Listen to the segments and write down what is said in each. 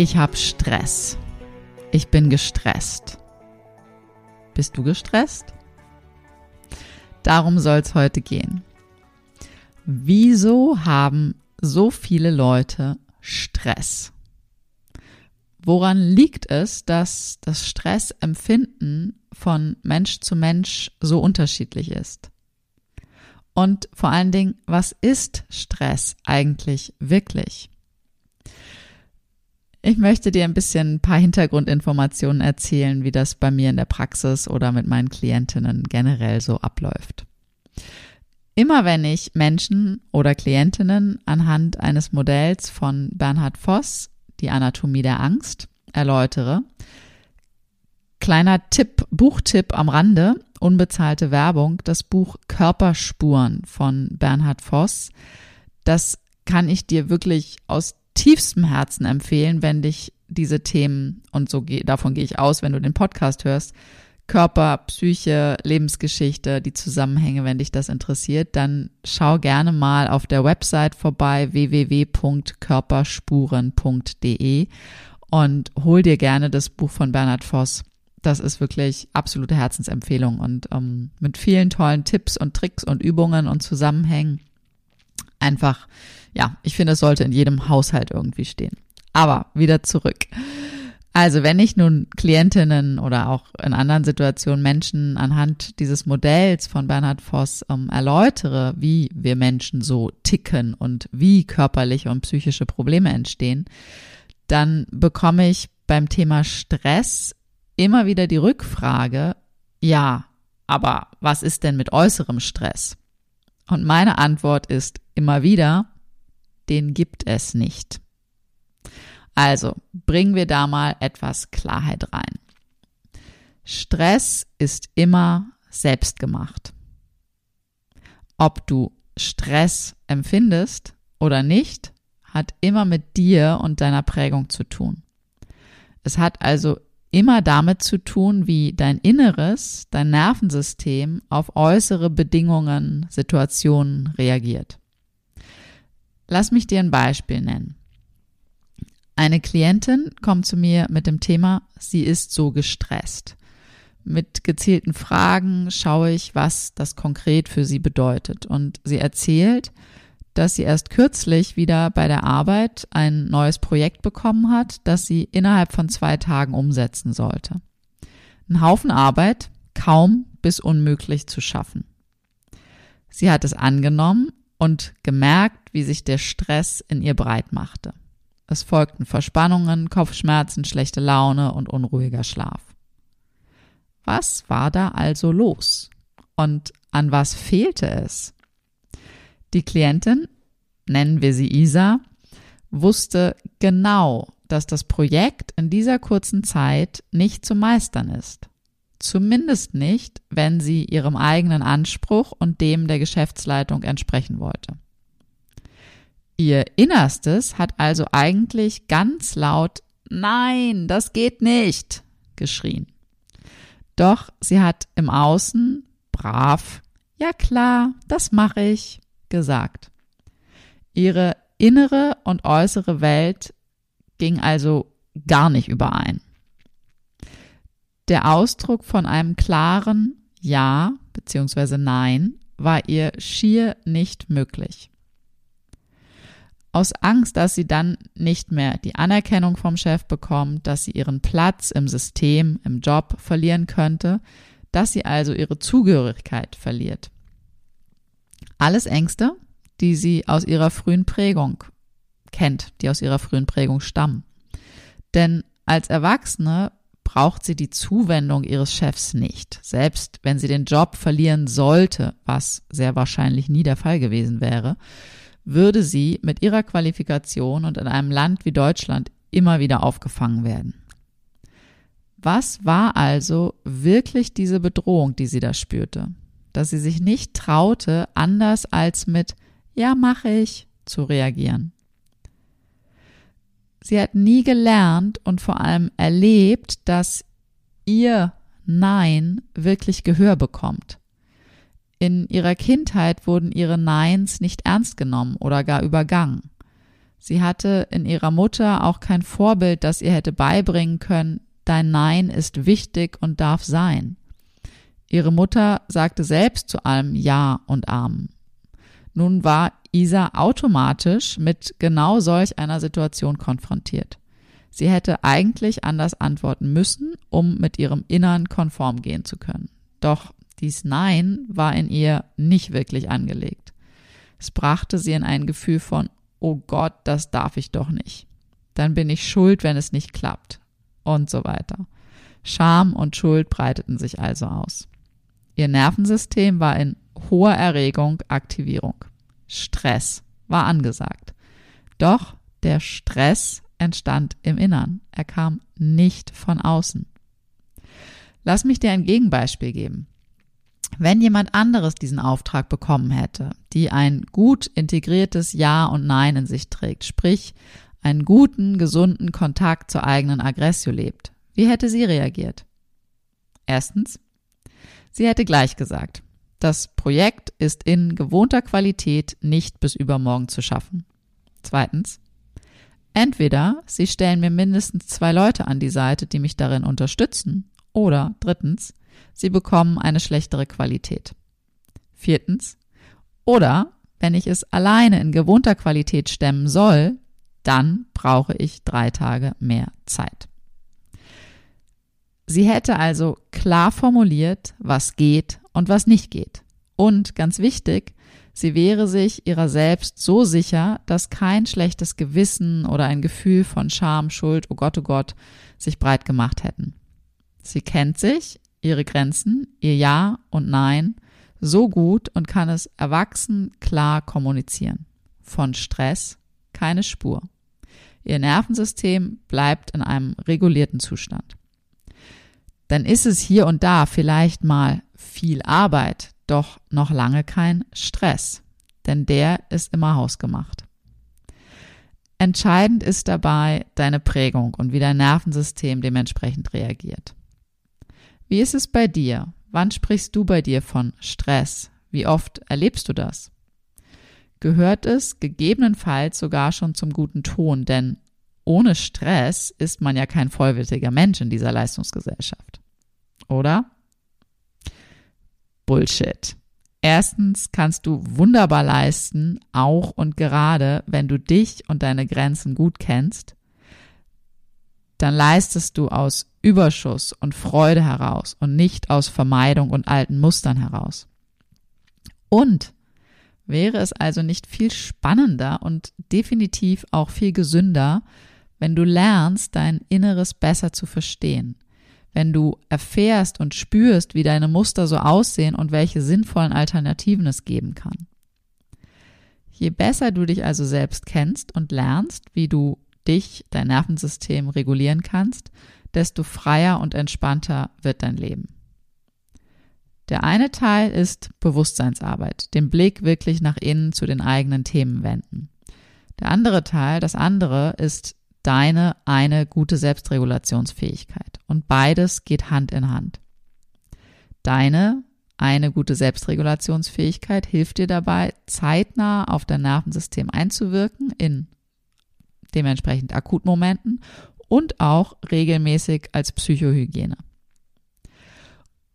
Ich habe Stress. Ich bin gestresst. Bist du gestresst? Darum soll es heute gehen. Wieso haben so viele Leute Stress? Woran liegt es, dass das Stressempfinden von Mensch zu Mensch so unterschiedlich ist? Und vor allen Dingen, was ist Stress eigentlich wirklich? Ich möchte dir ein bisschen ein paar Hintergrundinformationen erzählen, wie das bei mir in der Praxis oder mit meinen Klientinnen generell so abläuft. Immer wenn ich Menschen oder Klientinnen anhand eines Modells von Bernhard Voss, die Anatomie der Angst, erläutere, kleiner Tipp, Buchtipp am Rande, unbezahlte Werbung, das Buch Körperspuren von Bernhard Voss, das kann ich dir wirklich aus tiefstem Herzen empfehlen, wenn dich diese Themen, und so davon gehe ich aus, wenn du den Podcast hörst, Körper, Psyche, Lebensgeschichte, die Zusammenhänge, wenn dich das interessiert, dann schau gerne mal auf der Website vorbei www.körperspuren.de und hol dir gerne das Buch von Bernhard Voss. Das ist wirklich absolute Herzensempfehlung und ähm, mit vielen tollen Tipps und Tricks und Übungen und Zusammenhängen. Einfach ja, ich finde, es sollte in jedem Haushalt irgendwie stehen. Aber wieder zurück. Also, wenn ich nun Klientinnen oder auch in anderen Situationen Menschen anhand dieses Modells von Bernhard Voss ähm, erläutere, wie wir Menschen so ticken und wie körperliche und psychische Probleme entstehen, dann bekomme ich beim Thema Stress immer wieder die Rückfrage, ja, aber was ist denn mit äußerem Stress? Und meine Antwort ist immer wieder, den gibt es nicht. Also bringen wir da mal etwas Klarheit rein. Stress ist immer selbstgemacht. Ob du Stress empfindest oder nicht, hat immer mit dir und deiner Prägung zu tun. Es hat also immer damit zu tun, wie dein Inneres, dein Nervensystem auf äußere Bedingungen, Situationen reagiert. Lass mich dir ein Beispiel nennen. Eine Klientin kommt zu mir mit dem Thema, sie ist so gestresst. Mit gezielten Fragen schaue ich, was das konkret für sie bedeutet. Und sie erzählt, dass sie erst kürzlich wieder bei der Arbeit ein neues Projekt bekommen hat, das sie innerhalb von zwei Tagen umsetzen sollte. Ein Haufen Arbeit, kaum bis unmöglich zu schaffen. Sie hat es angenommen und gemerkt, wie sich der Stress in ihr breit machte. Es folgten Verspannungen, Kopfschmerzen, schlechte Laune und unruhiger Schlaf. Was war da also los? Und an was fehlte es? Die Klientin, nennen wir sie Isa, wusste genau, dass das Projekt in dieser kurzen Zeit nicht zu meistern ist. Zumindest nicht, wenn sie ihrem eigenen Anspruch und dem der Geschäftsleitung entsprechen wollte. Ihr Innerstes hat also eigentlich ganz laut Nein, das geht nicht geschrien. Doch sie hat im Außen brav Ja klar, das mache ich gesagt. Ihre innere und äußere Welt ging also gar nicht überein. Der Ausdruck von einem klaren Ja bzw. Nein war ihr schier nicht möglich. Aus Angst, dass sie dann nicht mehr die Anerkennung vom Chef bekommt, dass sie ihren Platz im System, im Job verlieren könnte, dass sie also ihre Zugehörigkeit verliert. Alles Ängste, die sie aus ihrer frühen Prägung kennt, die aus ihrer frühen Prägung stammen. Denn als Erwachsene braucht sie die Zuwendung ihres Chefs nicht, selbst wenn sie den Job verlieren sollte, was sehr wahrscheinlich nie der Fall gewesen wäre, würde sie mit ihrer Qualifikation und in einem Land wie Deutschland immer wieder aufgefangen werden. Was war also wirklich diese Bedrohung, die sie da spürte? Dass sie sich nicht traute, anders als mit Ja, mache ich zu reagieren. Sie hat nie gelernt und vor allem erlebt, dass ihr Nein wirklich Gehör bekommt. In ihrer Kindheit wurden ihre Neins nicht ernst genommen oder gar übergangen. Sie hatte in ihrer Mutter auch kein Vorbild, das ihr hätte beibringen können, dein Nein ist wichtig und darf sein. Ihre Mutter sagte selbst zu allem Ja und Amen. Nun war Isa automatisch mit genau solch einer Situation konfrontiert. Sie hätte eigentlich anders antworten müssen, um mit ihrem Innern konform gehen zu können. Doch dies Nein war in ihr nicht wirklich angelegt. Es brachte sie in ein Gefühl von, oh Gott, das darf ich doch nicht. Dann bin ich schuld, wenn es nicht klappt. Und so weiter. Scham und Schuld breiteten sich also aus. Ihr Nervensystem war in hoher Erregung, Aktivierung. Stress war angesagt. Doch der Stress entstand im Innern. Er kam nicht von außen. Lass mich dir ein Gegenbeispiel geben. Wenn jemand anderes diesen Auftrag bekommen hätte, die ein gut integriertes Ja und Nein in sich trägt, sprich einen guten, gesunden Kontakt zur eigenen Aggressio lebt, wie hätte sie reagiert? Erstens, sie hätte gleich gesagt, das Projekt ist in gewohnter Qualität nicht bis übermorgen zu schaffen. Zweitens, entweder Sie stellen mir mindestens zwei Leute an die Seite, die mich darin unterstützen, oder drittens, Sie bekommen eine schlechtere Qualität. Viertens, oder wenn ich es alleine in gewohnter Qualität stemmen soll, dann brauche ich drei Tage mehr Zeit. Sie hätte also klar formuliert, was geht und was nicht geht. Und ganz wichtig, sie wäre sich ihrer selbst so sicher, dass kein schlechtes Gewissen oder ein Gefühl von Scham, Schuld, oh Gott, oh Gott, sich breit gemacht hätten. Sie kennt sich, ihre Grenzen, ihr Ja und Nein so gut und kann es erwachsen klar kommunizieren. Von Stress keine Spur. Ihr Nervensystem bleibt in einem regulierten Zustand dann ist es hier und da vielleicht mal viel Arbeit, doch noch lange kein Stress, denn der ist immer hausgemacht. Entscheidend ist dabei deine Prägung und wie dein Nervensystem dementsprechend reagiert. Wie ist es bei dir? Wann sprichst du bei dir von Stress? Wie oft erlebst du das? Gehört es gegebenenfalls sogar schon zum guten Ton, denn ohne Stress ist man ja kein vollwertiger Mensch in dieser Leistungsgesellschaft. Oder? Bullshit. Erstens kannst du wunderbar leisten, auch und gerade, wenn du dich und deine Grenzen gut kennst, dann leistest du aus Überschuss und Freude heraus und nicht aus Vermeidung und alten Mustern heraus. Und wäre es also nicht viel spannender und definitiv auch viel gesünder, wenn du lernst, dein Inneres besser zu verstehen, wenn du erfährst und spürst, wie deine Muster so aussehen und welche sinnvollen Alternativen es geben kann. Je besser du dich also selbst kennst und lernst, wie du dich, dein Nervensystem regulieren kannst, desto freier und entspannter wird dein Leben. Der eine Teil ist Bewusstseinsarbeit, den Blick wirklich nach innen zu den eigenen Themen wenden. Der andere Teil, das andere, ist deine eine gute Selbstregulationsfähigkeit. Und beides geht Hand in Hand. Deine eine gute Selbstregulationsfähigkeit hilft dir dabei, zeitnah auf dein Nervensystem einzuwirken in dementsprechend Akutmomenten und auch regelmäßig als Psychohygiene.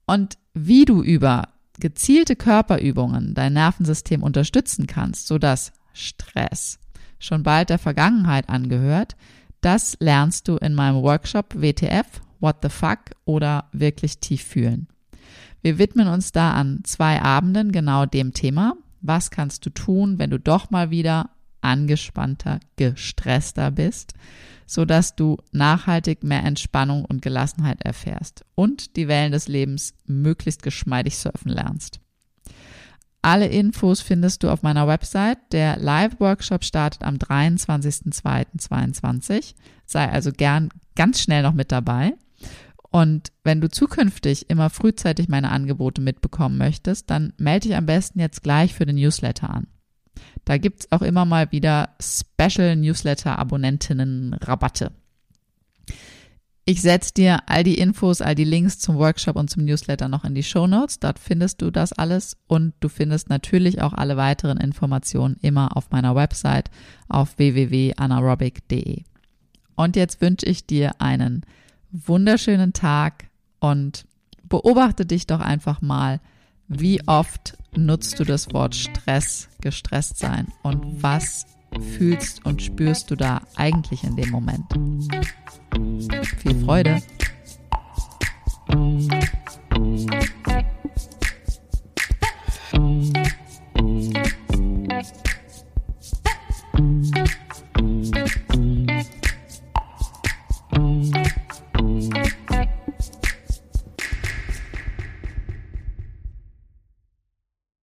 Und wie du über gezielte Körperübungen dein Nervensystem unterstützen kannst, sodass Stress schon bald der Vergangenheit angehört, das lernst du in meinem Workshop WTF, What the Fuck oder wirklich tief fühlen. Wir widmen uns da an zwei Abenden genau dem Thema. Was kannst du tun, wenn du doch mal wieder angespannter, gestresster bist, so dass du nachhaltig mehr Entspannung und Gelassenheit erfährst und die Wellen des Lebens möglichst geschmeidig surfen lernst. Alle Infos findest du auf meiner Website. Der Live-Workshop startet am 23.02.22. Sei also gern ganz schnell noch mit dabei. Und wenn du zukünftig immer frühzeitig meine Angebote mitbekommen möchtest, dann melde dich am besten jetzt gleich für den Newsletter an. Da gibt's auch immer mal wieder Special Newsletter-Abonnentinnen Rabatte. Ich setze dir all die Infos, all die Links zum Workshop und zum Newsletter noch in die Show Notes. Dort findest du das alles und du findest natürlich auch alle weiteren Informationen immer auf meiner Website auf www.anaerobic.de. Und jetzt wünsche ich dir einen wunderschönen Tag und beobachte dich doch einfach mal, wie oft nutzt du das Wort Stress, gestresst sein und was fühlst und spürst du da eigentlich in dem Moment? Viel Freude!